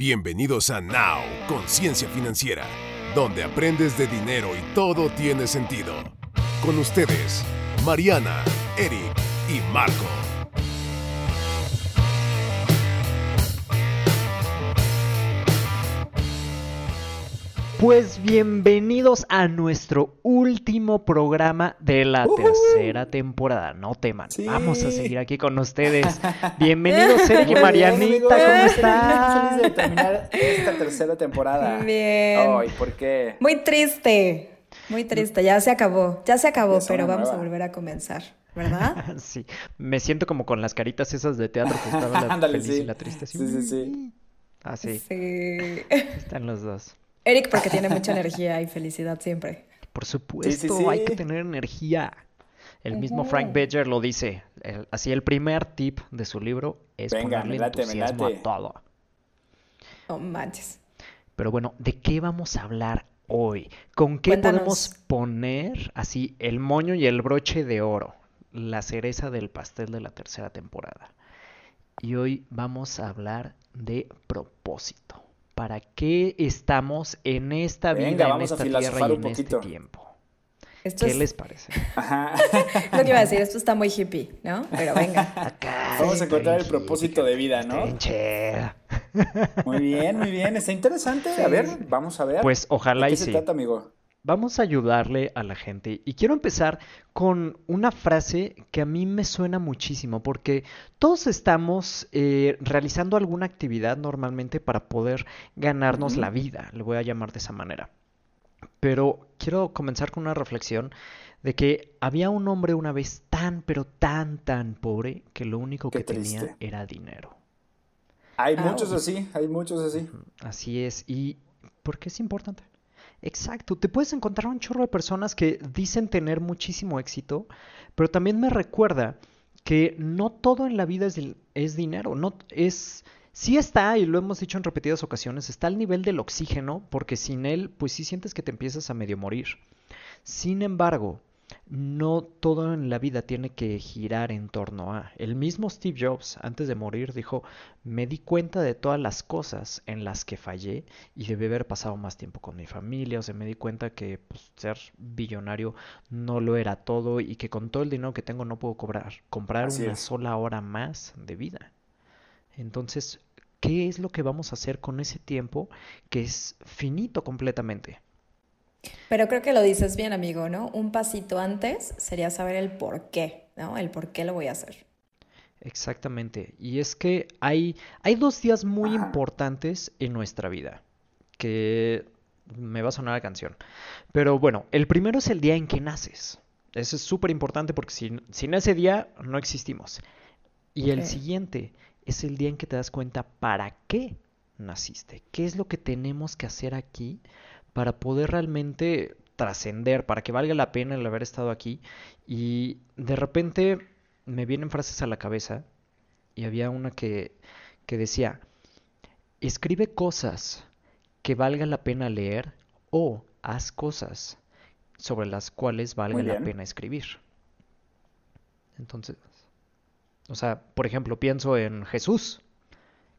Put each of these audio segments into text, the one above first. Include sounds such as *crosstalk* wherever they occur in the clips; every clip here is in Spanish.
Bienvenidos a Now, Conciencia Financiera, donde aprendes de dinero y todo tiene sentido. Con ustedes, Mariana, Eric y Marco. Pues bienvenidos a nuestro último programa de la tercera temporada. No teman, vamos a seguir aquí con ustedes. *laughs* Bienvenidos, Sergio y Marianita, ¿cómo están? Feliz de terminar esta tercera temporada. Bien. Ay, ¿por qué? Muy triste, muy triste. Ya se acabó, ya se acabó, pero vamos a volver a comenzar. ¿Verdad? *laughs* sí, me siento como con las caritas esas de teatro que *laughs* estaban la feliz y la triste. Sí, sí, sí. Así. Sí. Están los dos. Eric porque tiene mucha energía y felicidad siempre. Por supuesto, hay que tener energía. El mismo Frank Becker lo dice. así el primer tip de su libro es ponerle entusiasmo a todo. No manches. Pero bueno, ¿de qué vamos a hablar hoy? ¿Con qué podemos poner así el moño y el broche de oro? La cereza del pastel de la tercera temporada. Y hoy vamos a hablar de propósito. ¿Para qué estamos en esta vida, en esta tierra y en este tiempo? ¿Qué les parece? *laughs* Ajá. *laughs* Lo que iba a decir, esto está muy hippie, ¿no? Pero venga. *laughs* Vamos a encontrar el propósito de vida, ¿no? Muy bien, muy bien. Está interesante. A ver, vamos a ver. Pues ojalá ¿De qué y se trata, amigo? Vamos a ayudarle a la gente y quiero empezar con una frase que a mí me suena muchísimo porque todos estamos eh, realizando alguna actividad normalmente para poder ganarnos la vida, le voy a llamar de esa manera. Pero quiero comenzar con una reflexión de que había un hombre una vez tan, pero tan, tan pobre que lo único que tenía era dinero. Hay muchos así, hay muchos así. Así es. ¿Y por qué es importante? Exacto, te puedes encontrar un chorro de personas que dicen tener muchísimo éxito, pero también me recuerda que no todo en la vida es, dinero, no es sí está y lo hemos dicho en repetidas ocasiones, está al nivel del oxígeno, porque sin él pues sí sientes que te empiezas a medio morir. Sin embargo, no todo en la vida tiene que girar en torno a. El mismo Steve Jobs, antes de morir, dijo, me di cuenta de todas las cosas en las que fallé y debí haber pasado más tiempo con mi familia, o sea, me di cuenta que pues, ser billonario no lo era todo y que con todo el dinero que tengo no puedo cobrar, comprar una sola hora más de vida. Entonces, ¿qué es lo que vamos a hacer con ese tiempo que es finito completamente? Pero creo que lo dices bien, amigo, ¿no? Un pasito antes sería saber el por qué, ¿no? El por qué lo voy a hacer. Exactamente. Y es que hay, hay dos días muy importantes en nuestra vida. Que me va a sonar la canción. Pero bueno, el primero es el día en que naces. Eso es súper importante porque sin, sin, ese día no existimos. Y el siguiente es el día en que te das cuenta para qué naciste. ¿Qué es lo que tenemos que hacer aquí para poder realmente trascender, para que valga la pena el haber estado aquí. Y de repente me vienen frases a la cabeza y había una que, que decía, escribe cosas que valga la pena leer o haz cosas sobre las cuales valga la pena escribir. Entonces, o sea, por ejemplo, pienso en Jesús.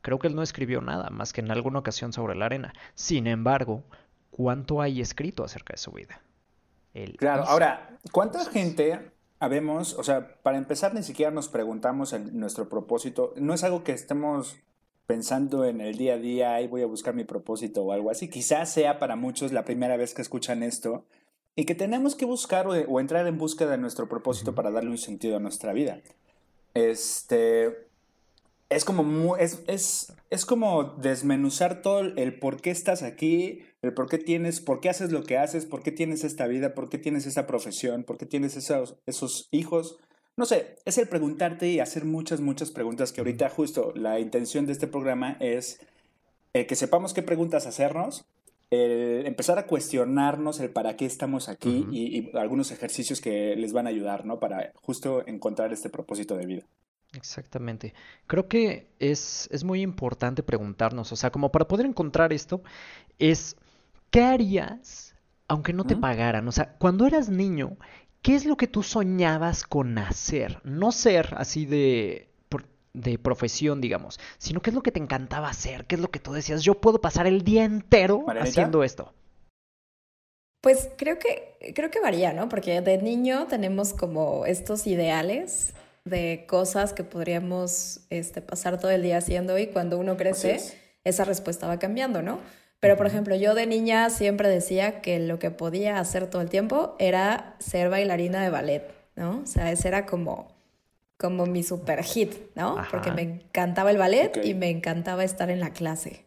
Creo que él no escribió nada más que en alguna ocasión sobre la arena. Sin embargo, cuánto hay escrito acerca de su vida. claro, ahora, ¿cuánta gente habemos, o sea, para empezar ni siquiera nos preguntamos en nuestro propósito, no es algo que estemos pensando en el día a día, ahí voy a buscar mi propósito o algo así, quizás sea para muchos la primera vez que escuchan esto y que tenemos que buscar o, entrar en búsqueda de nuestro propósito para darle un sentido a nuestra vida. Este, es como, es, es, es como desmenuzar todo el por qué estás aquí, el por qué tienes, por qué haces lo que haces, por qué tienes esta vida, por qué tienes esa profesión, por qué tienes esos, esos hijos. No sé, es el preguntarte y hacer muchas, muchas preguntas que ahorita justo la intención de este programa es eh, que sepamos qué preguntas hacernos, empezar a cuestionarnos el para qué estamos aquí y, y, algunos ejercicios que les van a ayudar, ¿no? Para justo encontrar este propósito de vida. Exactamente. Creo que es, es muy importante preguntarnos, o sea, como para poder encontrar esto, es, ¿qué harías aunque no te pagaran? O sea, cuando eras niño, ¿qué es lo que tú soñabas con hacer? No ser así de... de profesión, digamos, sino qué es lo que te encantaba hacer, qué es lo que tú decías, yo puedo pasar el día entero haciendo esto. Pues creo que, creo que varía, ¿no? Porque de niño tenemos como estos ideales de cosas que podríamos este, pasar todo el día haciendo y cuando uno crece, esa respuesta va cambiando, ¿no? Pero, por ejemplo, yo de niña siempre decía que lo que podía hacer todo el tiempo era ser bailarina de ballet, ¿no? O sea, ese era como, como mi super hit, ¿no? Porque me encantaba el ballet y me encantaba estar en la clase.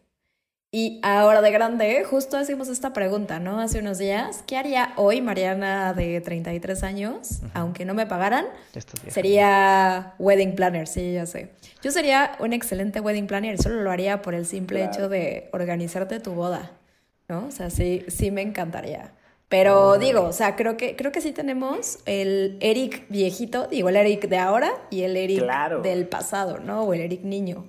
Y ahora de grande, justo hacemos esta pregunta, ¿no? Hace unos días, ¿qué haría hoy Mariana de 33 años, aunque no me pagaran? Sería wedding planner, sí, ya sé. Yo sería un excelente wedding planner, solo lo haría por el simple hecho de organizarte tu boda, ¿no? O sea, sí, sí me encantaría. Pero digo, o sea, creo que, creo que sí tenemos el Eric viejito, digo, el Eric de ahora y el Eric del pasado, ¿no? O el Eric niño.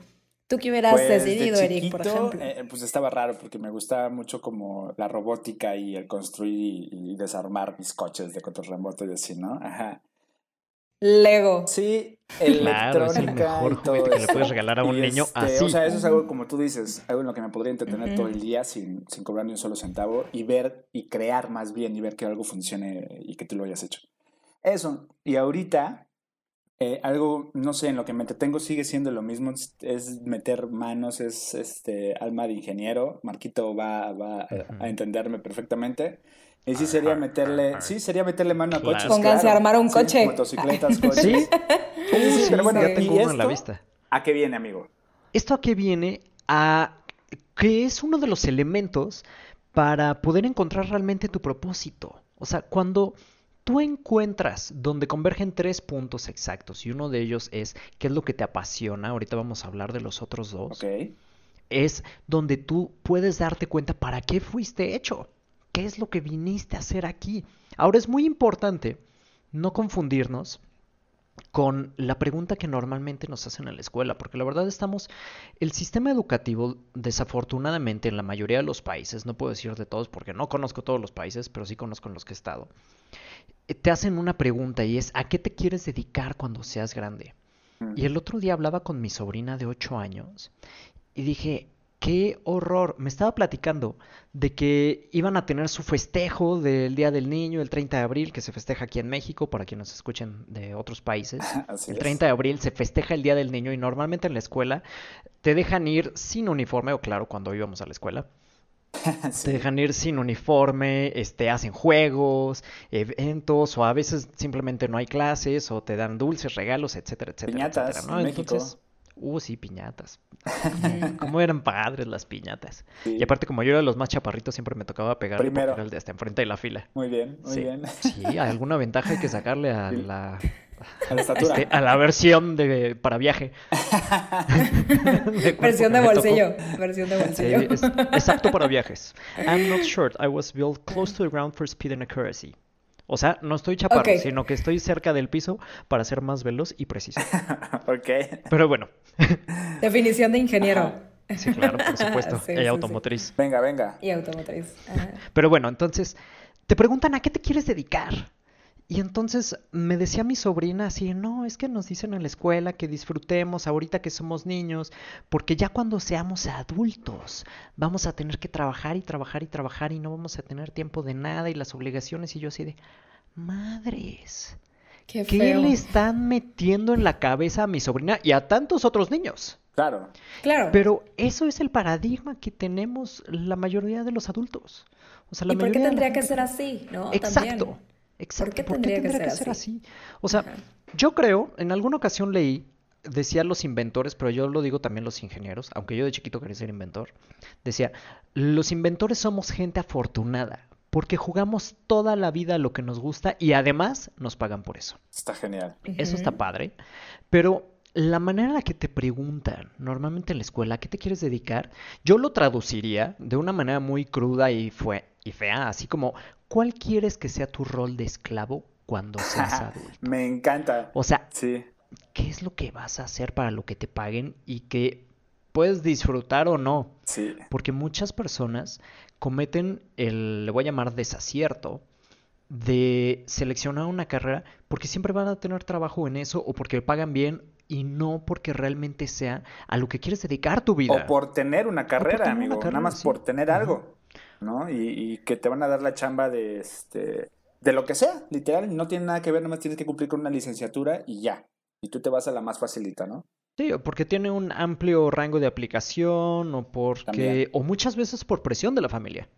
¿Tú qué hubieras pues, decidido, Eric, por ejemplo? Eh, pues estaba raro porque me gustaba mucho como la robótica y el construir y, desarmar mis coches de control remoto y así, ¿no? Ajá. Lego. Sí, electrónica *laughs* claro, es el que le puedes regalar a un niño este, así. O sea, eso es algo como tú dices, algo en lo que me podría entretener todo el día sin, sin cobrar ni un solo centavo y ver y crear más bien y ver que algo funcione y que tú lo hayas hecho. Eso. Y ahorita eh, algo, no sé, en lo que me entretengo sigue siendo lo mismo, es meter manos, es este alma de ingeniero. Marquito va, va a entenderme perfectamente. Y sí sería meterle, sí, sería meterle mano a coches. Pónganse a armar un coche. Motocicletas, *laughs* coches. ¿Sí? Sí, pero bueno, ya tengo uno en la vista. ¿A qué viene, amigo? Esto a qué viene a que es uno de los elementos para poder encontrar realmente tu propósito. O sea, cuando tú encuentras donde convergen tres puntos exactos y uno de ellos es qué es lo que te apasiona, ahorita vamos a hablar de los otros dos, es donde tú puedes darte cuenta para qué fuiste hecho, qué es lo que viniste a hacer aquí. Ahora es muy importante no confundirnos con la pregunta que normalmente nos hacen en la escuela, porque la verdad estamos, el sistema educativo desafortunadamente en la mayoría de los países, no puedo decir de todos porque no conozco todos los países, pero sí conozco en los que he estado, te hacen una pregunta y es, ¿a qué te quieres dedicar cuando seas grande? Y el otro día hablaba con mi sobrina de 8 años y dije, qué horror. Me estaba platicando de que iban a tener su festejo del Día del Niño, el 30 de abril, que se festeja aquí en México, para quienes nos escuchen de otros países. *laughs* el 30 de abril se festeja el Día del Niño y normalmente en la escuela te dejan ir sin uniforme, o claro, cuando íbamos a la escuela *laughs* Te dejan ir sin uniforme, este, hacen juegos, eventos, o a veces simplemente no hay clases, o te dan dulces, regalos, etcétera, etcétera. Piñatas, etcétera, ¿no? Entonces, uh, sí, piñatas. *laughs* Cómo eran padres las piñatas. Y aparte, como yo era de los más chaparritos, siempre me tocaba pegar Primero. el de hasta enfrente de la fila. Muy bien, muy bien. Sí, alguna ventaja hay que sacarle a la a la estatura. Este, a la versión de para viaje. *laughs* versión de bolsillo. Versión de bolsillo. es, exacto para viajes. *laughs* I'm not short. I was built close to the ground for speed and accuracy. O sea, no estoy chaparro, sino que estoy cerca del piso para ser más veloz y preciso. *laughs* ok. Pero bueno. *laughs* Definición de ingeniero. Sí, claro, por supuesto. *laughs* y automotriz. Venga, venga. Y automotriz. Pero bueno, entonces, te preguntan a qué te quieres dedicar. Y entonces me decía mi sobrina así, no, es que nos dicen en la escuela que disfrutemos ahorita que somos niños, porque ya cuando seamos adultos vamos a tener que trabajar y trabajar y trabajar y no vamos a tener tiempo de nada y las obligaciones y yo así de, madres, ¿qué, le están metiendo en la cabeza a mi sobrina y a tantos otros niños? Claro. Claro. Pero eso es el paradigma que tenemos la mayoría de los adultos. O sea, la ¿Y por qué tendría que ser así? ¿no? Exacto. Exacto. ¿Por qué tendría, que, ser, así? O sea, yo creo, en alguna ocasión leí, decía los inventores, pero yo lo digo también los ingenieros, aunque yo de chiquito quería ser inventor, decía, los inventores somos gente afortunada, porque jugamos toda la vida lo que nos gusta y además nos pagan por eso. Está genial. Eso está padre, pero la manera en la que te preguntan normalmente en la escuela, ¿a qué te quieres dedicar? Yo lo traduciría de una manera muy cruda y, fue, y fea, así como, ¿cuál quieres que sea tu rol de esclavo cuando seas *laughs* adulto? Me encanta. O sea, sí. ¿qué es lo que vas a hacer para lo que te paguen y que puedes disfrutar o no? Sí. Porque muchas personas cometen el, le voy a llamar desacierto, de seleccionar una carrera porque siempre van a tener trabajo en eso o porque pagan bien y no porque realmente sea a lo que quieres dedicar tu vida. O por tener una carrera, amigo, nada más por tener algo, ¿no? Y, que te van a dar la chamba de, este, de lo que sea, literal, no tiene nada que ver, nada más tienes que cumplir con una licenciatura y ya. Y tú te vas a la más facilita, ¿no? Sí, porque tiene un amplio rango de aplicación o porque o muchas veces por presión de la familia.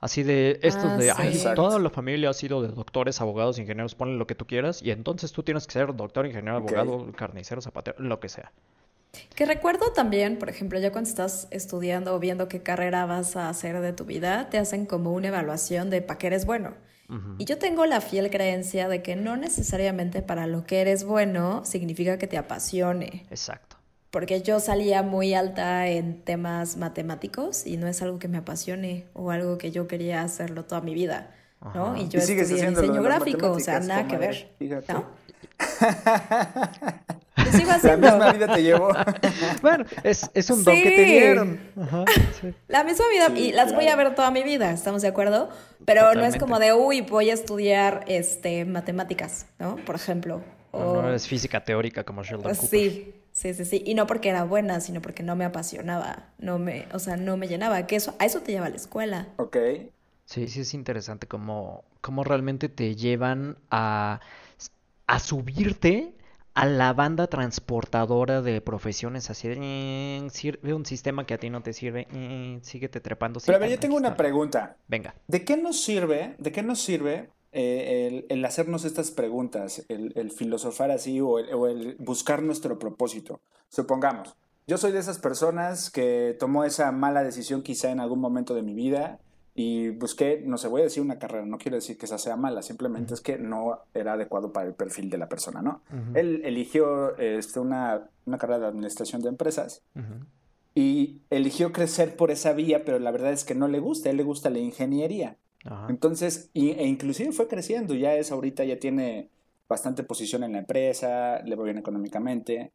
Así de estos ah, de, ay, toda la familia ha sido de doctores, abogados, ingenieros, ponle lo que tú quieras y entonces tú tienes que ser doctor, ingeniero, abogado, carnicero, zapatero, lo que sea. Que recuerdo también, por ejemplo, ya cuando estás estudiando o viendo qué carrera vas a hacer de tu vida, te hacen como una evaluación de para qué eres bueno. Y yo tengo la fiel creencia de que no necesariamente para lo que eres bueno significa que te apasione. Exacto. Porque yo salía muy alta en temas matemáticos y no es algo que me apasione o algo que yo quería hacerlo toda mi vida. ¿no? Y yo estudié diseño gráfico, o sea, nada que ver. ¿no? Sigo haciendo. La misma vida te llevó. *laughs* bueno, es, es un don que te dieron. La misma vida, y las voy a ver toda mi vida, ¿estamos de acuerdo? Pero no es como de, uy, voy a estudiar este, matemáticas, ¿no? Por ejemplo. O... No, es física teórica como Sheldon pues Cooper. Sí, sí, sí, sí. Y no porque era buena, sino porque no me apasionaba. No me, o sea, no me llenaba. Que eso, a eso te lleva la escuela. Ok. Sí, sí es interesante cómo, cómo realmente te llevan a, a subirte a la banda transportadora de profesiones así de sirve un sistema que a ti no te sirve, síguete trepando. Pero a ver, yo tengo una pregunta. Venga. ¿De qué nos sirve, de qué nos sirve eh, el, hacernos estas preguntas, el, filosofar así o, o el, buscar nuestro propósito? Supongamos, yo soy de esas personas que tomó esa mala decisión quizá en algún momento de mi vida y busqué, no sé, voy a decir una carrera, no quiero decir que esa sea mala, simplemente es que no era adecuado para el perfil de la persona, ¿no? Él eligió este, una, una, carrera de administración de empresas y eligió crecer por esa vía, pero la verdad es que no le gusta, a él le gusta la ingeniería. Entonces, e inclusive fue creciendo, ya es ahorita, ya tiene bastante posición en la empresa, le va bien económicamente,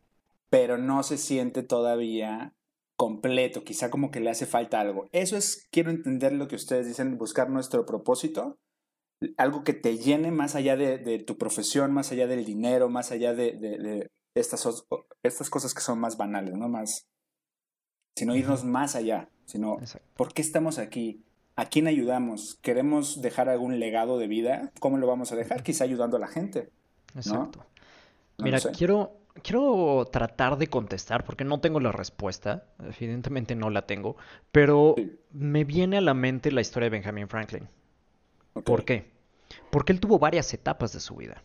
pero no se siente todavía completo, quizá como que le hace falta algo. Eso es, quiero entender lo que ustedes dicen, buscar nuestro propósito, algo que te llene más allá de, tu profesión, más allá del dinero, más allá de, estas, estas cosas que son más banales, ¿no? Más, sino irnos más allá, sino, ¿por qué estamos aquí? ¿A quién ayudamos? ¿Queremos dejar algún legado de vida? ¿Cómo lo vamos a dejar? Quizá ayudando a la gente. Exacto. Mira, quiero, quiero tratar de contestar porque no tengo la respuesta, evidentemente no la tengo, pero me viene a la mente la historia de Benjamin Franklin. ¿Por qué? Porque él tuvo varias etapas de su vida.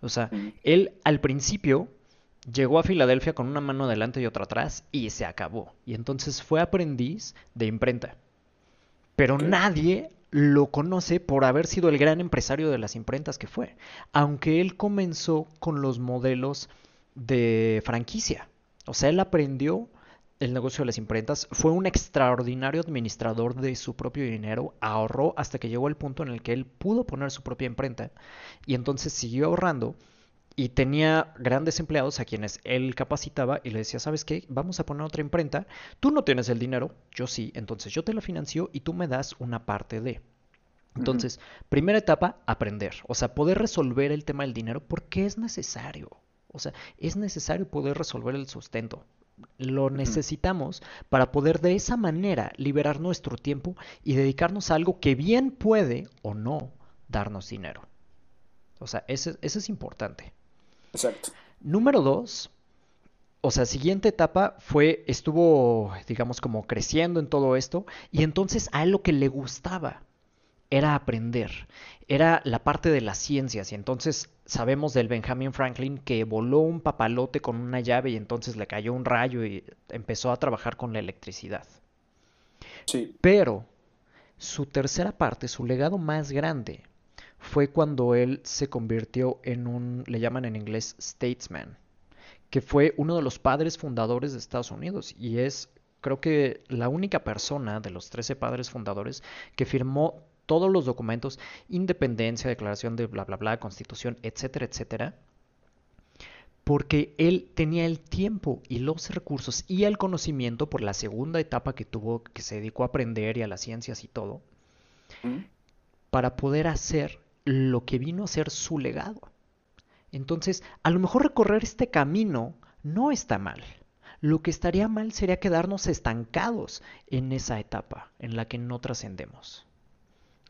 O sea, él al principio llegó a Filadelfia con una mano adelante y otra atrás y se acabó. Y entonces fue aprendiz de imprenta. Pero nadie lo conoce por haber sido el gran empresario de las imprentas que fue. Aunque él comenzó con los modelos de franquicia. O sea, él aprendió el negocio de las imprentas, fue un extraordinario administrador de su propio dinero, ahorró hasta que llegó el punto en el que él pudo poner su propia imprenta y entonces siguió ahorrando y tenía grandes empleados a quienes él capacitaba y le decía, ¿sabes qué? Vamos a poner otra imprenta, tú no tienes el dinero, yo sí, entonces yo te la financio y tú me das una parte de... Entonces, primera etapa, aprender, o sea, poder resolver el tema del dinero porque es necesario. O sea, es necesario poder resolver el sustento. Lo necesitamos para poder de esa manera liberar nuestro tiempo y dedicarnos a algo que bien puede o no darnos dinero. O sea, eso, es importante. Exacto. Número dos, o sea, siguiente etapa fue, estuvo, digamos, como creciendo en todo esto, y entonces a él lo que le gustaba era aprender, era la parte de las ciencias, y entonces sabemos del Benjamin Franklin que voló un papalote con una llave y entonces le cayó un rayo y empezó a trabajar con la electricidad. Sí. Pero su tercera parte, su legado más grande, fue cuando él se convirtió en un, le llaman en inglés, statesman, que fue uno de los padres fundadores de Estados Unidos y es, creo que, la única persona de los 13 padres fundadores que firmó todos los documentos, independencia, declaración de bla, bla, bla, constitución, etcétera, etcétera, porque él tenía el tiempo y los recursos y el conocimiento por la segunda etapa que tuvo, que se dedicó a aprender y a las ciencias y todo, para poder hacer lo que vino a ser su legado. Entonces, a lo mejor recorrer este camino no está mal. Lo que estaría mal sería quedarnos estancados en esa etapa en la que no trascendemos.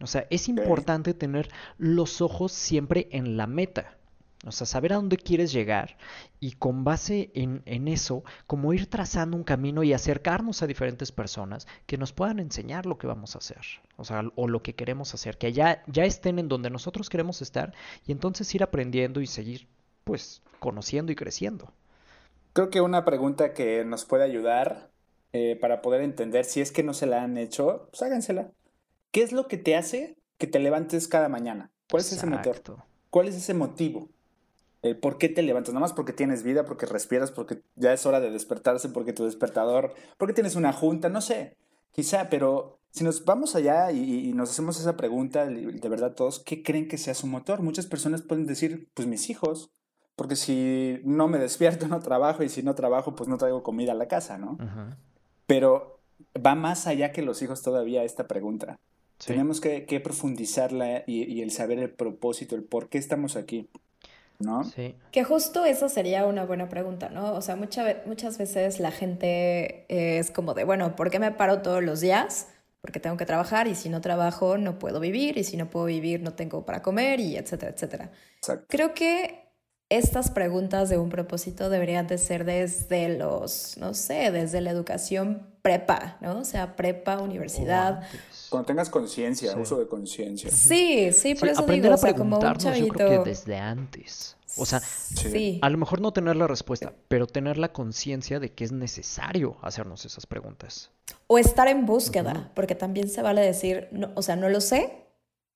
O sea, es importante tener los ojos siempre en la meta. O sea, saber a dónde quieres llegar y con base en, eso, como ir trazando un camino y acercarnos a diferentes personas que nos puedan enseñar lo que vamos a hacer, o sea, o lo que queremos hacer, que ya, ya estén en donde nosotros queremos estar y entonces ir aprendiendo y seguir, pues, conociendo y creciendo. Creo que una pregunta que nos puede ayudar eh, para poder entender si es que no se la han hecho, pues hágansela. ¿Qué es lo que te hace que te levantes cada mañana? ¿Cuál es ese motor? ¿Cuál es ese motivo? El por qué te levantas, nada más porque tienes vida, porque respiras, porque ya es hora de despertarse, porque tu despertador, porque tienes una junta, no sé, quizá, pero si nos vamos allá y, nos hacemos esa pregunta, de verdad todos, ¿qué creen que sea su motor? Muchas personas pueden decir, pues mis hijos, porque si no me despierto no trabajo y si no trabajo pues no traigo comida a la casa, ¿no? Pero va más allá que los hijos todavía esta pregunta. Tenemos que, profundizarla y, y, el saber el propósito, el por qué estamos aquí. ¿no? Sí. Que justo eso sería una buena pregunta, ¿no? O sea, muchas veces la gente es como de, bueno, ¿por qué me paro todos los días? Porque tengo que trabajar y si no trabajo no puedo vivir y si no puedo vivir no tengo para comer y etcétera, etcétera. Creo que estas preguntas de un propósito deberían de ser desde los, no sé, desde la educación prepa, ¿no? O sea, prepa, universidad. Cuando tengas conciencia, uso de conciencia. Sí, sí, por eso digo, o sea, como un chavito. Yo creo que desde antes. O sea, a lo mejor no tener la respuesta, pero tener la conciencia de que es necesario hacernos esas preguntas. O estar en búsqueda, porque también se vale decir, no, o sea, no lo sé,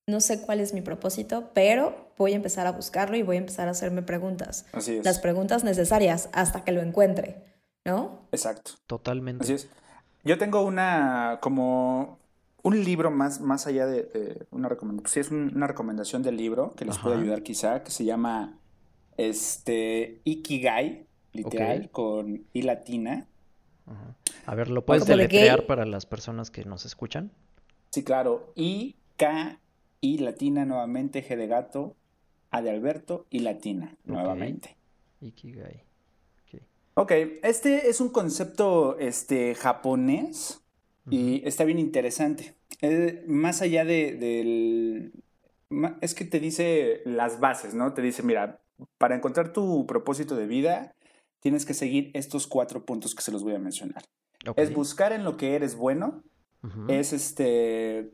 no sé cuál es mi propósito, pero voy a empezar a buscarlo y voy a empezar a hacerme preguntas. Así es. Las preguntas necesarias hasta que lo encuentre, ¿no? Exacto. Totalmente. Así es. Yo tengo una, como un libro más, más allá de, una recomendación, sí es una recomendación del libro que les puede ayudar quizá, que se llama este Ikigai, literal, con I latina. A ver, ¿lo puedes deletrear para las personas que nos escuchan? Sí, claro. I, K, I latina nuevamente, G de gato, A de Alberto y latina nuevamente. Ikigai. Ok, este es un concepto este, japonés y está bien interesante. más allá de, del... Es que te dice las bases, ¿no? Te dice, mira, para encontrar tu propósito de vida, tienes que seguir estos cuatro puntos que se los voy a mencionar. Es buscar en lo que eres bueno, es este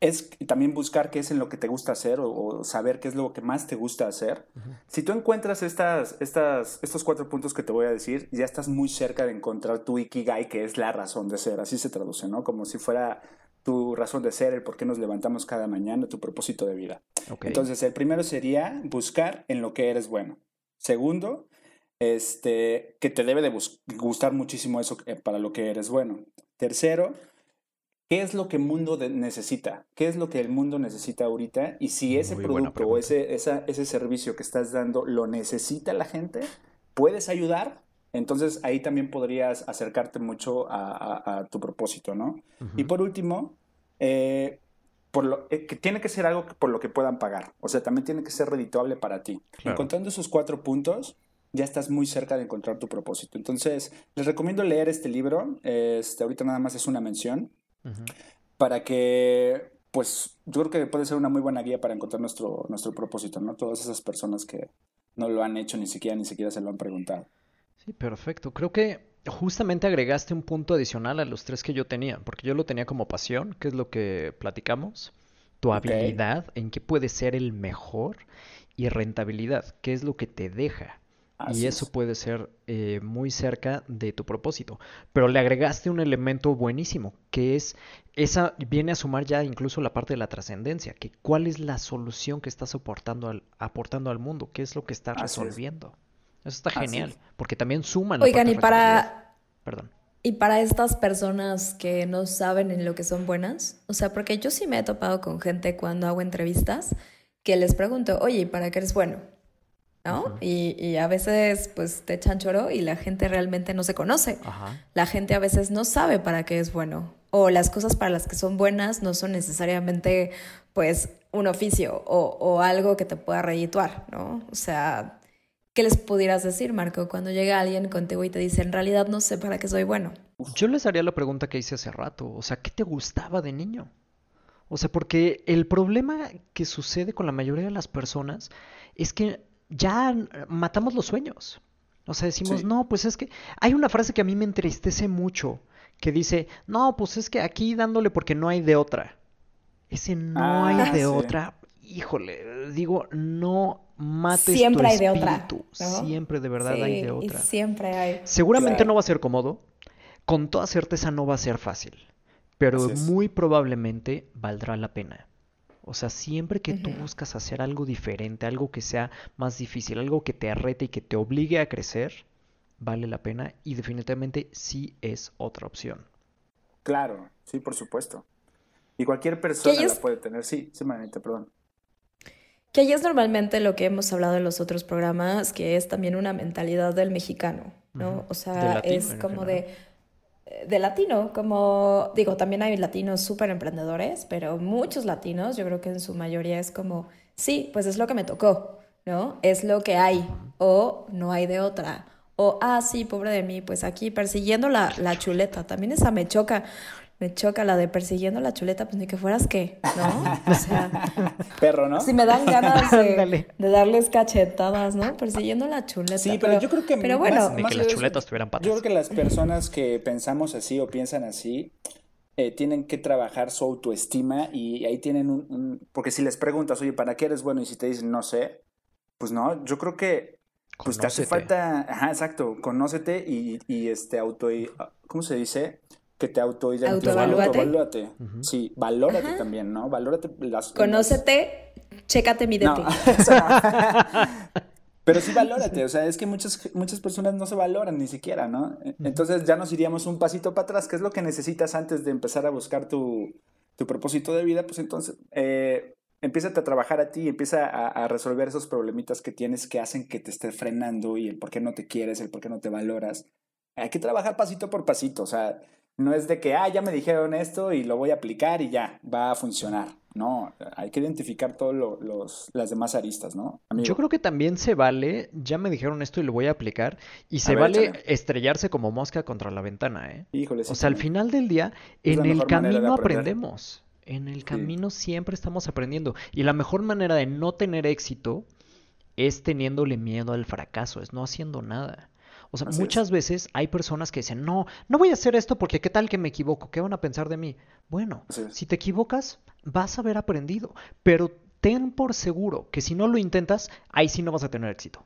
es también buscar qué es en lo que te gusta hacer o, saber qué es lo que más te gusta hacer. Si tú encuentras estas, estas, estos cuatro puntos que te voy a decir, ya estás muy cerca de encontrar tu ikigai, que es la razón de ser. Así se traduce, ¿no? Como si fuera tu razón de ser, el por qué nos levantamos cada mañana, tu propósito de vida. Entonces, el primero sería buscar en lo que eres bueno. Segundo, este, que te debe de gustar muchísimo eso eh, para lo que eres bueno. Tercero, ¿Qué es lo que el mundo necesita? ¿Qué es lo que el mundo necesita ahorita? Y si ese producto o ese, ese servicio que estás dando lo necesita la gente, ¿puedes ayudar? Entonces ahí también podrías acercarte mucho a, tu propósito, ¿no? Y por último, eh, por lo, eh, que tiene que ser algo por lo que puedan pagar. O sea, también tiene que ser redituable para ti. Encontrando esos cuatro puntos, ya estás muy cerca de encontrar tu propósito. Entonces, les recomiendo leer este libro. Este, ahorita nada más es una mención para que, pues, yo creo que puede ser una muy buena guía para encontrar nuestro, nuestro propósito, ¿no? Todas esas personas que no lo han hecho ni siquiera, ni siquiera se lo han preguntado. Sí, perfecto. Creo que justamente agregaste un punto adicional a los tres que yo tenía, porque yo lo tenía como pasión, que es lo que platicamos, tu habilidad, en qué puede ser el mejor, y rentabilidad, qué es lo que te deja y eso puede ser eh, muy cerca de tu propósito. Pero le agregaste un elemento buenísimo, que es, esa viene a sumar ya incluso la parte de la trascendencia, que cuál es la solución que estás aportando al, aportando al mundo, qué es lo que estás resolviendo. Eso está genial, porque también suman. Oigan, y para... Perdón. Y para estas personas que no saben en lo que son buenas, o sea, porque yo sí me he topado con gente cuando hago entrevistas que les pregunto, oye, ¿para qué eres bueno? ¿No? y, a veces pues te echan choro y la gente realmente no se conoce. La gente a veces no sabe para qué es bueno. O las cosas para las que son buenas no son necesariamente pues un oficio o, algo que te pueda redituar, ¿no? O sea, ¿qué les pudieras decir, Marco, cuando llega alguien contigo y te dice, en realidad no sé para qué soy bueno? Yo les haría la pregunta que hice hace rato, o sea, ¿qué te gustaba de niño? O sea, porque el problema que sucede con la mayoría de las personas es que ya matamos los sueños. O sea, decimos, no, pues es que hay una frase que a mí me entristece mucho, que dice, no, pues es que aquí dándole porque no hay de otra. Ese no ah, hay de otra, híjole, digo, no mates siempre tu hay de otra, Siempre de verdad hay de otra. siempre hay. Seguramente no va a ser cómodo, con toda certeza no va a ser fácil, pero muy probablemente valdrá la pena. O sea, siempre que tú buscas hacer algo diferente, algo que sea más difícil, algo que te arrete y que te obligue a crecer, vale la pena y definitivamente sí es otra opción. Claro, sí, por supuesto. Y cualquier persona la puede tener. Sí, sí, manita, perdón. Que ahí es normalmente lo que hemos hablado en los otros programas, que es también una mentalidad del mexicano, ¿no? O sea, es como de de latino, como digo, también hay latinos súper emprendedores, pero muchos latinos, yo creo que en su mayoría es como, sí, pues es lo que me tocó, ¿no? Es lo que hay, o no hay de otra, o, ah, sí, pobre de mí, pues aquí persiguiendo la, la chuleta, también esa me choca, me choca la de persiguiendo la chuleta, pues ni que fueras qué, ¿no? O sea, *laughs* perro, ¿no? Si me dan ganas de, darles cachetadas, ¿no? Persiguiendo la chuleta. Sí, pero, yo creo que pero bueno, que las chuletas tuvieran patas. Yo creo que las personas que pensamos así o piensan así eh, tienen que trabajar su autoestima y ahí tienen un, porque si les preguntas, "Oye, ¿para qué eres bueno?" y si te dicen, "No sé", pues no, yo creo que pues te hace falta, ajá, exacto, conócete y, y este auto ¿cómo se dice? Que te autoidentifiques. Autovalúate. Sí, valórate también, ¿no? Valórate las... Conócete, chécate mi DP. *laughs* *laughs* Pero sí valórate, o sea, es que muchas, muchas personas no se valoran ni siquiera, ¿no? Entonces ya nos iríamos un pasito para atrás, ¿qué es lo que necesitas antes de empezar a buscar tu, tu propósito de vida? Pues entonces, eh, empieza a trabajar a ti, empieza a, a, resolver esos problemitas que tienes que hacen que te esté frenando y el por qué no te quieres, el por qué no te valoras. Hay que trabajar pasito por pasito, o sea, no es de que, ah, ya me dijeron esto y lo voy a aplicar y ya, va a funcionar. No, hay que identificar todas los, las demás aristas, ¿no? Yo creo que también se vale, ya me dijeron esto y lo voy a aplicar, y se vale estrellarse como mosca contra la ventana, ¿eh? Híjole, o sea, al final del día, en el camino aprendemos. En el camino siempre estamos aprendiendo. Y la mejor manera de no tener éxito es teniéndole miedo al fracaso, es no haciendo nada. O sea, muchas veces hay personas que dicen, no, no voy a hacer esto porque qué tal que me equivoco, ¿qué van a pensar de mí? Bueno, si te equivocas, vas a haber aprendido, pero ten por seguro que si no lo intentas, ahí sí no vas a tener éxito.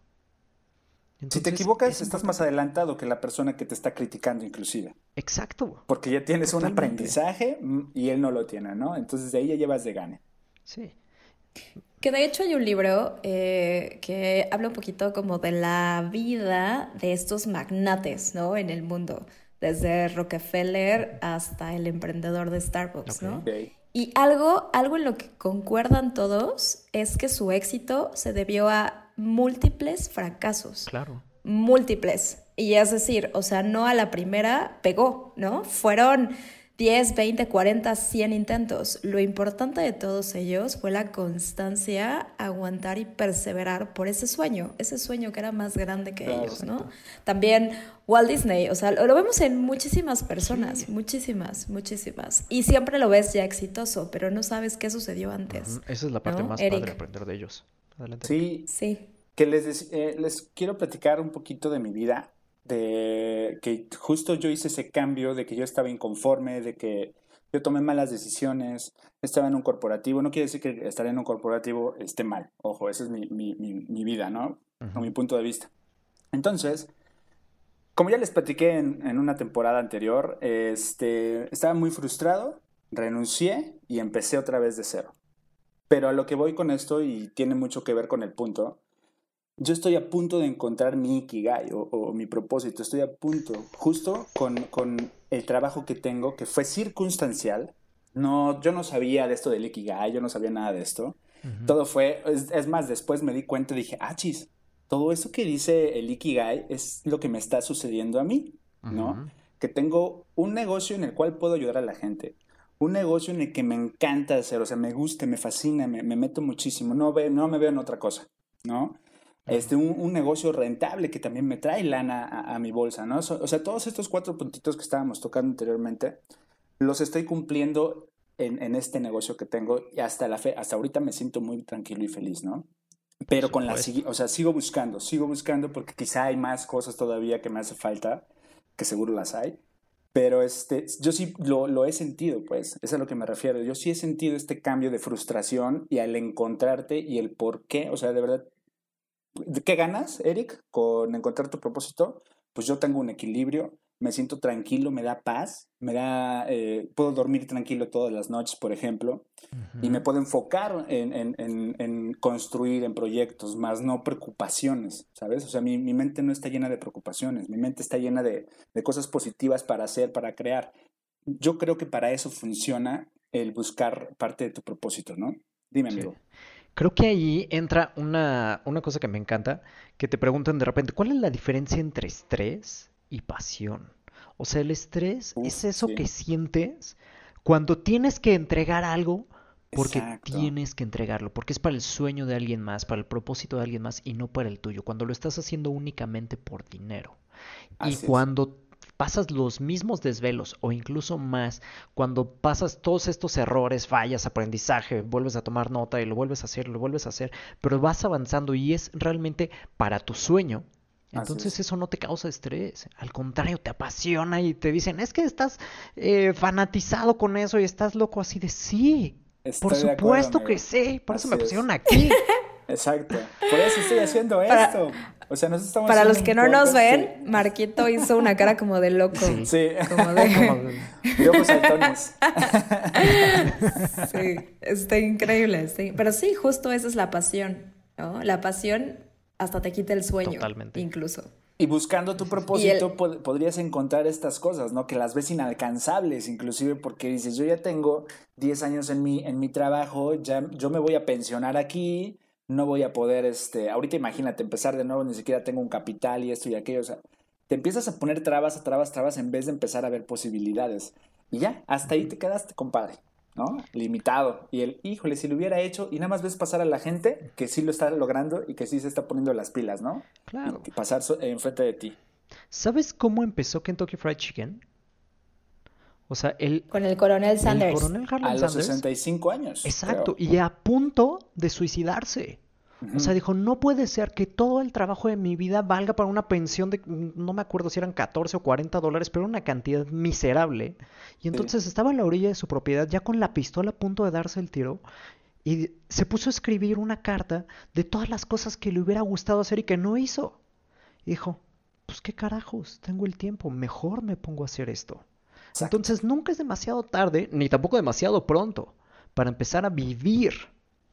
si te equivocas, estás más adelantado que la persona que te está criticando inclusive. Exacto. Porque ya tienes un aprendizaje mm, y él no lo tiene, ¿no? Entonces de ahí ya llevas de gane. Sí. Que de hecho hay un libro eh, que habla un poquito como de la vida de estos magnates, ¿no? En el mundo, desde Rockefeller hasta el emprendedor de Starbucks, ¿no? Y algo, algo en lo que concuerdan todos es que su éxito se debió a múltiples fracasos. Claro. Múltiples. Y es decir, o sea, no a la primera pegó, ¿no? Fueron 10, 20, 40, 100 intentos. Lo importante de todos ellos fue la constancia, aguantar y perseverar por ese sueño, ese sueño que era más grande que ellos, ¿no? También Walt Disney, o sea, lo, vemos en muchísimas personas, muchísimas, muchísimas. Y siempre lo ves ya exitoso, pero no sabes qué sucedió antes. Esa es la parte más padre de aprender de ellos. Adelante. Sí. Sí. Que les, eh, les quiero platicar un poquito de mi vida de que justo yo hice ese cambio, de que yo estaba inconforme, de que yo tomé malas decisiones, estaba en un corporativo, no quiere decir que estar en un corporativo esté mal, ojo, esa es mi, mi, mi, vida, ¿no? O mi punto de vista. Entonces, como ya les platiqué en, en, una temporada anterior, este, estaba muy frustrado, renuncié y empecé otra vez de cero. Pero a lo que voy con esto, y tiene mucho que ver con el punto, yo estoy a punto de encontrar mi ikigai o, mi propósito, estoy a punto, justo con, con, el trabajo que tengo, que fue circunstancial. No, yo no sabía de esto del ikigai, yo no sabía nada de esto. Todo fue, es, más, después me di cuenta y dije, ah, chis, todo eso que dice el ikigai es lo que me está sucediendo a mí, ¿no? Que tengo un negocio en el cual puedo ayudar a la gente, un negocio en el que me encanta hacer, o sea, me gusta, me fascina, me, me meto muchísimo, no, ve, no me veo en otra cosa, ¿no? Este, un, negocio rentable que también me trae lana a, mi bolsa, ¿no? o sea, todos estos cuatro puntitos que estábamos tocando anteriormente, los estoy cumpliendo en, este negocio que tengo y hasta, la fe, hasta ahorita me siento muy tranquilo y feliz, ¿no? Pero con la, o sea, sigo buscando, sigo buscando porque quizá hay más cosas todavía que me hace falta, que seguro las hay, pero este, yo sí lo, lo, he sentido, pues, es a lo que me refiero. Yo sí he sentido este cambio de frustración y al encontrarte y el por qué, o sea, de verdad, ¿qué ganas, Eric, con encontrar tu propósito? Pues yo tengo un equilibrio, me siento tranquilo, me da paz, me da, eh, puedo dormir tranquilo todas las noches, por ejemplo, y me puedo enfocar en, construir en proyectos, más no preocupaciones, ¿sabes? O sea, mi, mente no está llena de preocupaciones, mi mente está llena de, cosas positivas para hacer, para crear. Yo creo que para eso funciona el buscar parte de tu propósito, ¿no? Dime, amigo. Creo que ahí entra una, una cosa que me encanta, que te preguntan de repente, ¿cuál es la diferencia entre estrés y pasión. O sea, el estrés es eso que sientes cuando tienes que entregar algo porque tienes que entregarlo, porque es para el sueño de alguien más, para el propósito de alguien más y no para el tuyo, cuando lo estás haciendo únicamente por dinero. y cuando pasas los mismos desvelos o incluso más, cuando pasas todos estos errores, fallas, aprendizaje, vuelves a tomar nota y lo vuelves a hacer, lo vuelves a hacer, pero vas avanzando y es realmente para tu sueño, entonces eso no te causa estrés, al contrario, te apasiona y te dicen, es que estás eh, fanatizado con eso y estás loco así de sí. por supuesto que sí, por eso me pusieron aquí. *laughs* Exacto, por eso estoy haciendo esto. O sea, nos estamos Para los que no nos ven, Marquito hizo una cara como de loco. Sí. Como *laughs* de... ojos saltones. *laughs* sí, está increíble. Sí. Pero sí, justo esa es la pasión, ¿no? La pasión hasta te quita el sueño. Totalmente. Incluso. Y buscando tu propósito podrías encontrar estas cosas, ¿no? Que las ves inalcanzables, inclusive porque dices, yo ya tengo 10 años en mi, en mi trabajo, ya yo me voy a pensionar aquí, no voy a poder, este, ahorita imagínate, empezar de nuevo, ni siquiera tengo un capital y esto y aquello, o sea, te empiezas a poner trabas, trabas, trabas en vez de empezar a ver posibilidades. Y ya, hasta ahí te quedaste, compadre. ¿no? Limitado. Y el, híjole, si lo hubiera hecho y nada más ves pasar a la gente que sí lo está logrando y que sí se está poniendo las pilas, ¿no? Claro. Y pasar enfrente de ti. ¿Sabes cómo empezó Kentucky Fried Chicken? O sea, el... Con el coronel Sanders. El coronel a los 65 años. Exacto. Y a punto de suicidarse. O sea, dijo, no puede ser que todo el trabajo de mi vida valga para una pensión de, no me acuerdo si eran 14 o 40 dólares, pero una cantidad miserable. Y entonces estaba en la orilla de su propiedad, ya con la pistola a punto de darse el tiro, y se puso a escribir una carta de todas las cosas que le hubiera gustado hacer y que no hizo. Y dijo, pues qué carajos, tengo el tiempo, mejor me pongo a hacer esto. Entonces nunca es demasiado tarde, ni tampoco demasiado pronto, para empezar a vivir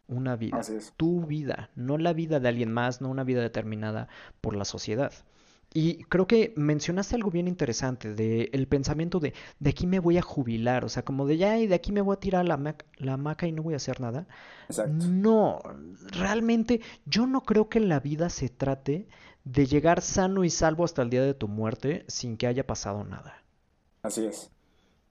una vida, tu vida, no la vida de alguien más, no una vida determinada por la sociedad. Y creo que mencionaste algo bien interesante de el pensamiento de de aquí me voy a jubilar, o sea, como de ya y de aquí me voy a tirar la, la hamaca y no voy a hacer nada. No, realmente yo no creo que la vida se trate de llegar sano y salvo hasta el día de tu muerte sin que haya pasado nada. Así es.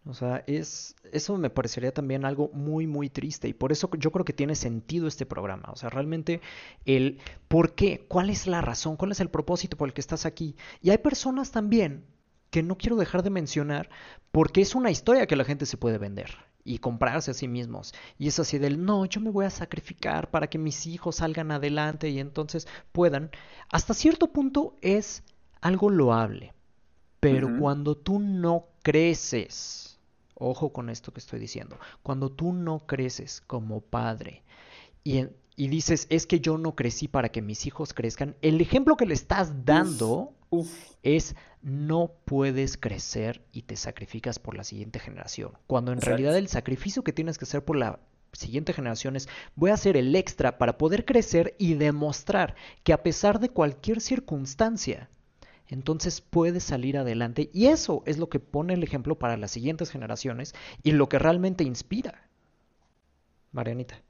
O sea, es, eso me parecería también algo muy, muy triste. Y por eso yo creo que tiene sentido este programa. O sea, realmente el por qué, cuál es la razón, cuál es el propósito por el que estás aquí. Y hay personas también que no quiero dejar de mencionar porque es una historia que la gente se puede vender y comprarse a sí mismos. Y es así del, no, yo me voy a sacrificar para que mis hijos salgan adelante y entonces puedan. Hasta cierto punto es algo loable. Pero cuando tú no creces Ojo con esto que estoy diciendo. Cuando tú no creces como padre y, dices, es que yo no crecí para que mis hijos crezcan, el ejemplo que le estás dando es no puedes crecer y te sacrificas por la siguiente generación. Cuando en realidad el sacrificio que tienes que hacer por la siguiente generación es voy a hacer el extra para poder crecer y demostrar que a pesar de cualquier circunstancia, entonces puedes salir adelante y eso es lo que pone el ejemplo para las siguientes generaciones y lo que realmente inspira. Marianita.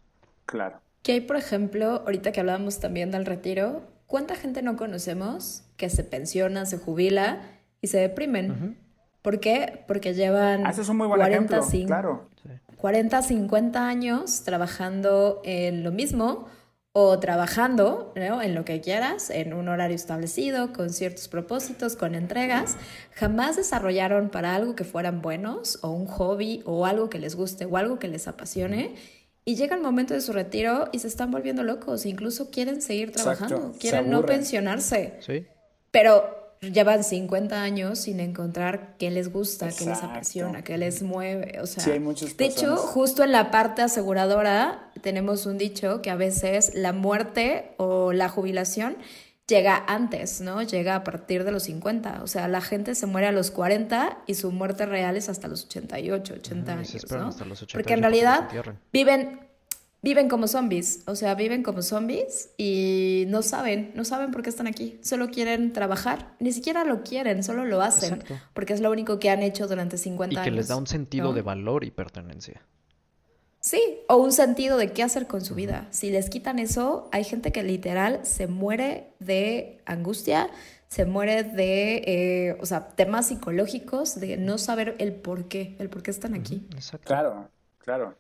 Claro. Que hay, por ejemplo, ahorita que hablábamos también del retiro, ¿cuánta gente no conocemos que se pensiona, se jubila y se deprimen? ¿Por qué? Porque llevan ah, es un muy buen 40, ejemplo, claro. 40, 50 años trabajando en lo mismo o trabajando en lo que quieras, en un horario establecido, con ciertos propósitos, con entregas, jamás desarrollaron para algo que fueran buenos o un hobby o algo que les guste o algo que les apasione. Y llega el momento de su retiro y se están volviendo locos, incluso quieren seguir trabajando, quieren no pensionarse. Sí. Pero llevan 50 años sin encontrar qué les gusta, qué les apasiona, qué les mueve. O sea, de hecho, justo en la parte aseguradora tenemos un dicho que a veces la muerte o la jubilación llega antes, ¿no? Llega a partir de los 50. O sea, la gente se muere a los 40 y su muerte real es hasta los 88, 80 años, ¿no? Porque en realidad viven viven como zombies, o sea, viven como zombies y no saben, no saben por qué están aquí, solo quieren trabajar, ni siquiera lo quieren, solo lo hacen, porque es lo único que han hecho durante 50 años. Y que les da un sentido de valor y pertenencia. Sí, o un sentido de qué hacer con su vida. Si les quitan eso, hay gente que literal se muere de angustia, se muere de, eh, o sea, temas psicológicos, de no saber el por qué, el por qué están aquí. Exacto. Claro, claro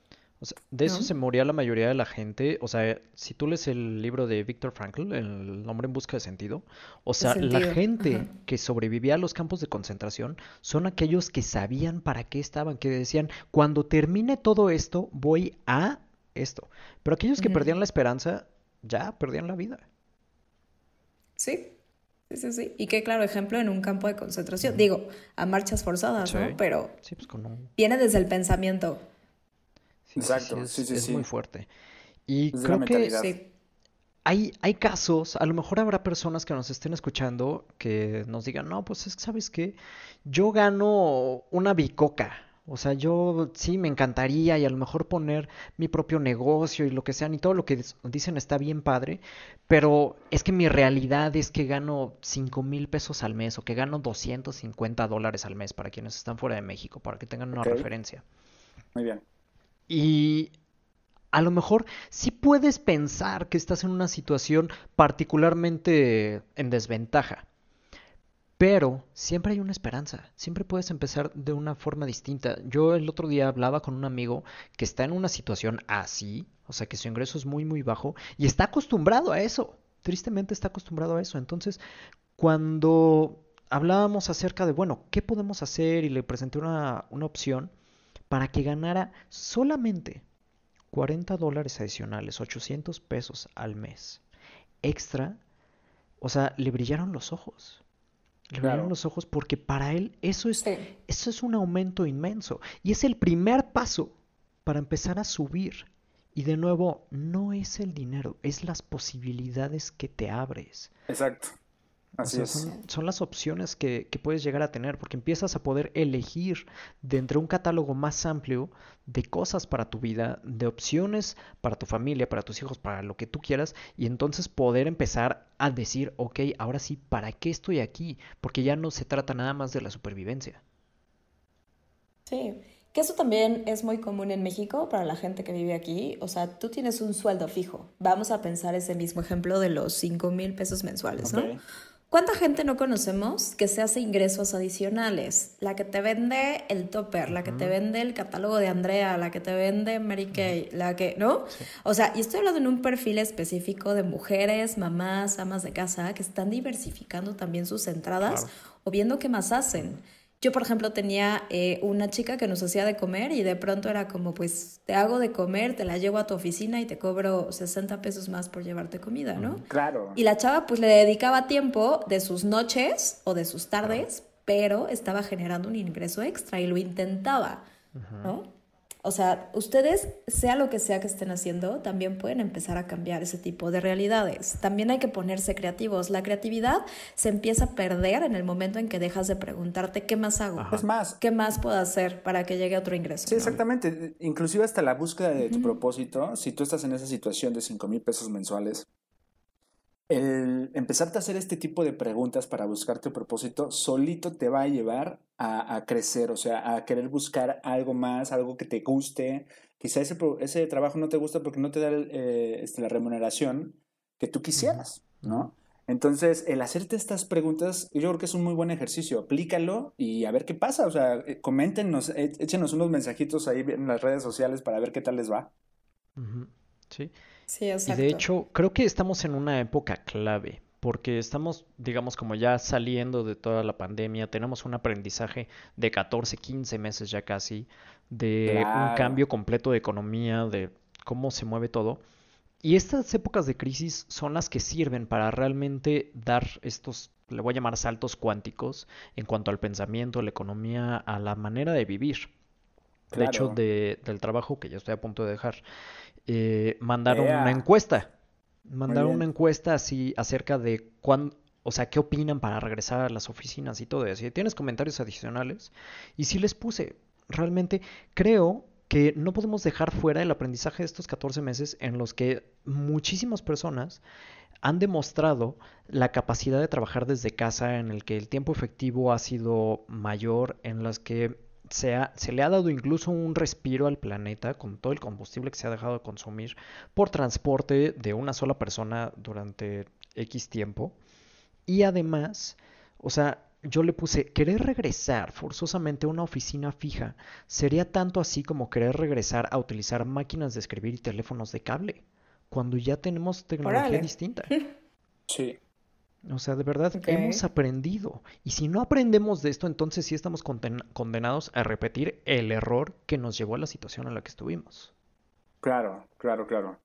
de eso se moría la mayoría de la gente. O sea, si tú lees el libro de Viktor Frankl, El nombre en busca de sentido, o sea, la gente que sobrevivía a los campos de concentración son aquellos que sabían para qué estaban, que decían, cuando termine todo esto, voy a esto. Pero aquellos que perdían la esperanza, ya perdían la vida. Sí, Sí, sí, sí. Y qué claro ejemplo en un campo de concentración. Digo, a marchas forzadas, ¿no? Pero pues viene desde el pensamiento. Exacto, sí, sí, es, muy fuerte. Y creo que hay, hay casos, a lo mejor habrá personas que nos estén escuchando que nos digan, no, pues es que, ¿sabes qué? Yo gano una bicoca. O sea, yo sí me encantaría y a lo mejor poner mi propio negocio y lo que sean y todo lo que dicen está bien padre, pero es que mi realidad es que gano 5 mil pesos al mes o que gano 250 dólares al mes para quienes están fuera de México, para que tengan una referencia. Muy bien. Y a lo mejor sí puedes pensar que estás en una situación particularmente en desventaja. Pero siempre hay una esperanza, siempre puedes empezar de una forma distinta. Yo el otro día hablaba con un amigo que está en una situación así, o sea que su ingreso es muy muy bajo y está acostumbrado a eso, tristemente está acostumbrado a eso. Entonces, cuando hablábamos acerca de, bueno, ¿qué podemos hacer? Y le presenté una, una opción, para que ganara solamente 40 dólares adicionales, 800 pesos al mes extra, o sea, le brillaron los ojos. Le brillaron los ojos porque para él eso es, eso es un aumento inmenso. Y es el primer paso para empezar a subir. Y de nuevo, no es el dinero, es las posibilidades que te abres. Exacto. Son, las opciones que, puedes llegar a tener, porque empiezas a poder elegir dentro de un catálogo más amplio de cosas para tu vida, de opciones para tu familia, para tus hijos, para lo que tú quieras, y entonces poder empezar a decir, ok, ahora sí, ¿para qué estoy aquí? Porque ya no se trata nada más de la supervivencia. Sí, que eso también es muy común en México para la gente que vive aquí. O sea, tú tienes un sueldo fijo. Vamos a pensar ese mismo ejemplo de los 5 mil pesos mensuales, ¿no? ¿Cuánta gente no conocemos que se hace ingresos adicionales? La que te vende el topper, la que te vende el catálogo de Andrea, la que te vende Mary Kay, la que, ¿no? O sea, y estoy hablando en un perfil específico de mujeres, mamás, amas de casa, que están diversificando también sus entradas o viendo qué más hacen. Yo, por ejemplo, tenía eh, una chica que nos hacía de comer y de pronto era como, pues, te hago de comer, te la llevo a tu oficina y te cobro 60 pesos más por llevarte comida, ¿no? Claro. Y la chava, pues, le dedicaba tiempo de sus noches o de sus tardes, pero estaba generando un ingreso extra y lo intentaba, ¿no? O sea, ustedes, sea lo que sea que estén haciendo, también pueden empezar a cambiar ese tipo de realidades. También hay que ponerse creativos. La creatividad se empieza a perder en el momento en que dejas de preguntarte qué más hago. Es más. ¿Qué más puedo hacer para que llegue otro ingreso? Sí, exactamente. Inclusive hasta la búsqueda de tu propósito, si tú estás en esa situación de 5 mil pesos mensuales, el empezarte a hacer este tipo de preguntas para buscar tu propósito solito te va a llevar a, crecer, o sea, a querer buscar algo más, algo que te guste. Quizá ese, ese trabajo no te gusta porque no te da eh, este, la remuneración que tú quisieras, ¿no? Entonces, el hacerte estas preguntas, yo creo que es un muy buen ejercicio. Aplícalo y a ver qué pasa. O sea, eh, coméntenos, échenos unos mensajitos ahí en las redes sociales para ver qué tal les va. Sí. Sí, Y de hecho, creo que estamos en una época clave, porque estamos, digamos, como ya saliendo de toda la pandemia, tenemos un aprendizaje de 14, 15 meses ya casi, de un cambio completo de economía, de cómo se mueve todo. Y estas épocas de crisis son las que sirven para realmente dar estos, le voy a llamar saltos cuánticos en cuanto al pensamiento, la economía, a la manera de vivir. De hecho, de, del trabajo que ya estoy a punto de dejar, eh, mandaron una encuesta. Mandaron una encuesta así acerca de cuándo, o sea, qué opinan para regresar a las oficinas y todo eso. Si tienes comentarios adicionales, y si les puse, realmente creo que no podemos dejar fuera el aprendizaje de estos 14 meses en los que muchísimas personas han demostrado la capacidad de trabajar desde casa, en el que el tiempo efectivo ha sido mayor, en las que se, se, le ha dado incluso un respiro al planeta con todo el combustible que se ha dejado de consumir por transporte de una sola persona durante X tiempo. Y además, o sea, yo le puse, querer regresar forzosamente a una oficina fija sería tanto así como querer regresar a utilizar máquinas de escribir y teléfonos de cable, cuando ya tenemos tecnología distinta. *laughs* Sí. O sea, de verdad, hemos aprendido. Y si no aprendemos de esto, entonces sí estamos condenados a repetir el error que nos llevó a la situación en la que estuvimos. Claro, claro, claro.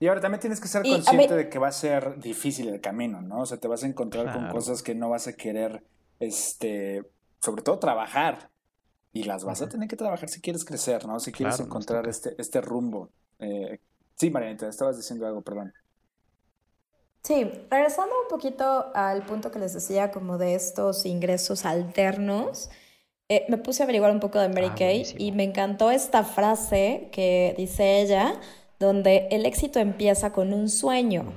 Y ahora también tienes que ser consciente de que va a ser difícil el camino, ¿no? O sea, te vas a encontrar con cosas que no vas a querer, este, sobre todo trabajar. Y las vas a tener que trabajar si quieres crecer, ¿no? Si quieres encontrar este, este rumbo. Eh, sí, Marianita, estabas diciendo algo, perdón. Sí, regresando un poquito al punto que les decía, como de estos ingresos alternos, eh, me puse a averiguar un poco de Mary ah, Kay y me encantó esta frase que dice ella, donde el éxito empieza con un sueño.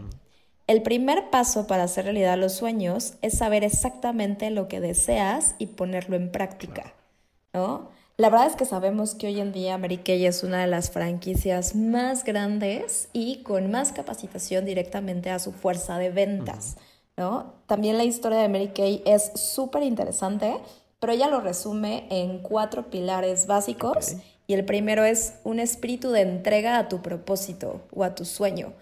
El primer paso para hacer realidad los sueños es saber exactamente lo que deseas y ponerlo en práctica, ¿no? La verdad es que sabemos que hoy en día Mary Kay es una de las franquicias más grandes y con más capacitación directamente a su fuerza de ventas, ¿no? También la historia de Mary Kay es súper interesante, pero ella lo resume en cuatro pilares básicos y el primero es un espíritu de entrega a tu propósito o a tu sueño,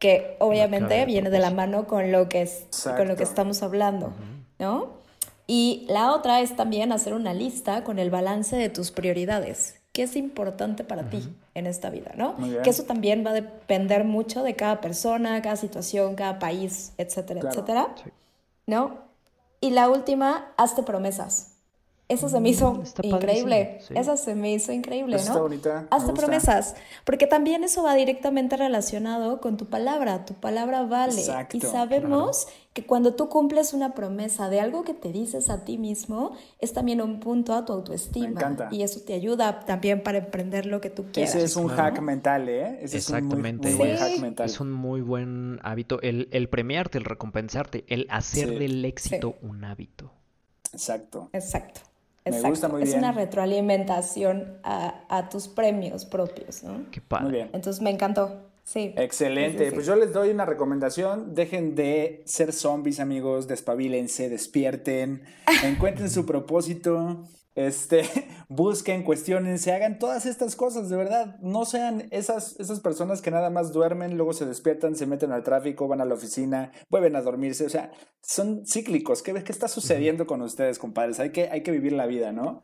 que obviamente viene de la mano con lo que, es, con lo que estamos hablando, ¿no? Y la otra es también hacer una lista con el balance de tus prioridades. ¿Qué es importante para ti en esta vida, no? Que eso también va a depender mucho de cada persona, cada situación, cada país, etcétera, etcétera. ¿No? Y la última, hazte promesas. Eso se me hizo increíble. Eso se me hizo increíble, ¿no? Está bonita. Hazte promesas. Porque también eso va directamente relacionado con tu palabra. Tu palabra vale. y sabemos que cuando tú cumples una promesa de algo que te dices a ti mismo, es también un punto a tu autoestima. Me encanta. Y eso te ayuda también para emprender lo que tú quieras. Ese es un hack mental, ¿eh? Exactamente. Es un muy, hack mental. Es un muy buen hábito. El, el premiarte, el recompensarte, el hacer del éxito un hábito. Exacto. Exacto. Exacto. es una retroalimentación a, tus premios propios, ¿no? Qué padre. Muy bien. Entonces me encantó. Sí. Excelente. Pues yo les doy una recomendación. Dejen de ser zombies, amigos. Despabilense, despierten, *laughs* encuentren su propósito este, *laughs* busquen, cuestionen, se hagan todas estas cosas, de verdad. No sean esas, esas personas que nada más duermen, luego se despiertan, se meten al tráfico, van a la oficina, vuelven a dormirse. O sea, son cíclicos. ¿Qué, qué está sucediendo con ustedes, compadres? Hay que, hay que vivir la vida, ¿no?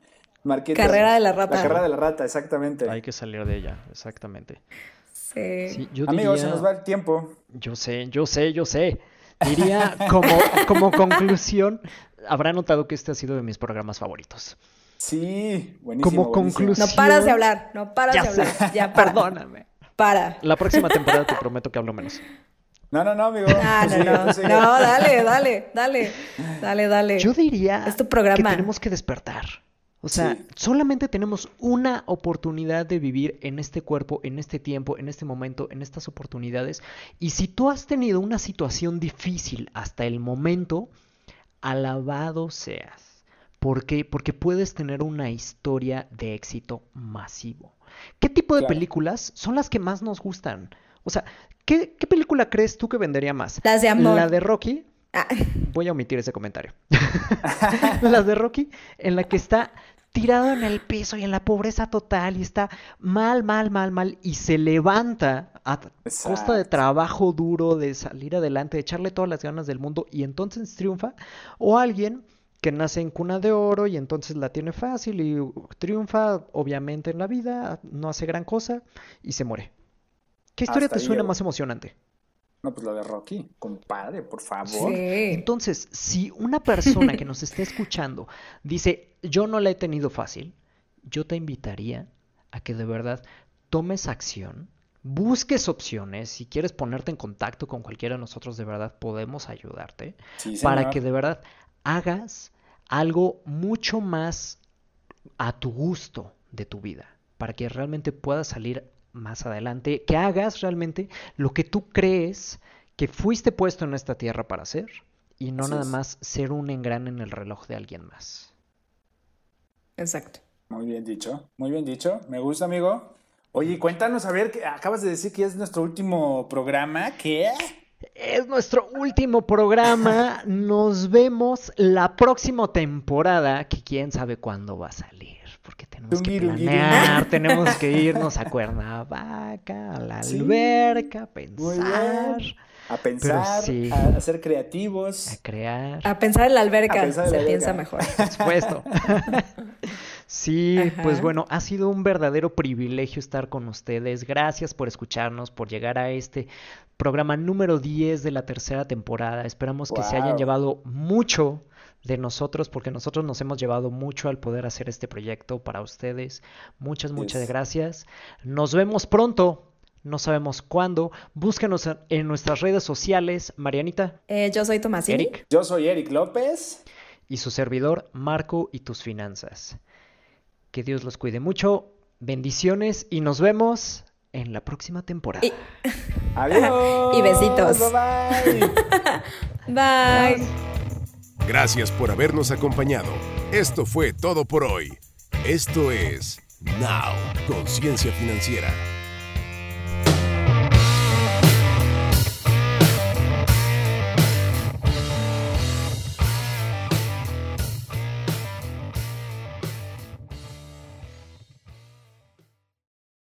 carrera de la rata. La carrera de la rata, exactamente. Hay que salir de ella, exactamente. Sí. Amigos, se nos va el tiempo. Yo sé, yo sé, yo sé. Diría como, como conclusión, habrá notado que este ha sido de mis programas favoritos. Sí, buenísimo. Como conclusión. No paras de hablar, no paras de hablar. Ya, *laughs* perdóname. Para. La próxima temporada te prometo que hablo menos. No, no, no, amigo. No, no, no. No, dale, dale, dale. Dale, dale. Yo diría que tenemos que despertar. O sea, solamente tenemos una oportunidad de vivir en este cuerpo, en este tiempo, en este momento, en estas oportunidades. Y si tú has tenido una situación difícil hasta el momento, alabado seas. ¿Por qué? Porque puedes tener una historia de éxito masivo. ¿Qué tipo de películas son las que más nos gustan? O sea, ¿qué, película crees tú que vendería más? Las de amor. La de Rocky. Ah. *laughs* Voy a omitir ese comentario. *laughs* *laughs* las de Rocky, en la que está tirado en el piso y en la pobreza total y está mal, mal, mal, mal y se levanta a costa de trabajo duro, de salir adelante, de echarle todas las ganas del mundo y entonces triunfa, o alguien que nace en cuna de oro y entonces la tiene fácil y triunfa obviamente en la vida, no hace gran cosa y se muere. ¿Qué historia te suena más emocionante? No, pues la de Rocky, compadre, por favor. Entonces, si una persona que nos esté escuchando dice, yo no la he tenido fácil, yo te invitaría a que de verdad tomes acción, busques opciones, si quieres ponerte en contacto con cualquiera de nosotros, de verdad podemos ayudarte, para que de verdad hagas algo mucho más a tu gusto de tu vida, para que realmente puedas salir más adelante, que hagas realmente lo que tú crees que fuiste puesto en esta tierra para hacer y no nada más ser un engrane en el reloj de alguien más. Exacto. Muy bien dicho, muy bien dicho. Me gusta, amigo. Oye, cuéntanos, a ver, acabas de decir que es nuestro último programa. ¿Qué? Es nuestro último programa. Nos vemos la próxima temporada, que quién sabe cuándo va a salir porque tenemos que planear, *laughs* tenemos que irnos a Cuernavaca, a la alberca, a pensar. A pensar, a, ser creativos. A crear. A pensar en la alberca, se piensa mejor. Por supuesto. *laughs* sí, pues bueno, ha sido un verdadero privilegio estar con ustedes. Gracias por escucharnos, por llegar a este programa número 10 de la tercera temporada. Esperamos que se hayan llevado mucho de nosotros, porque nosotros nos hemos llevado mucho al poder hacer este proyecto para ustedes. Muchas, muchas gracias. Nos vemos pronto. No sabemos cuándo. Búsquenos en nuestras redes sociales. Marianita. Eh, yo soy Tomás Eric. Yo soy Eric López. Y su servidor, Marco y tus finanzas. Que Dios los cuide mucho. Bendiciones y nos vemos en la próxima temporada. *laughs* Adiós. y besitos. bye. *laughs* bye. Gracias por habernos acompañado. Esto fue todo por hoy. Esto es Now, Conciencia Financiera.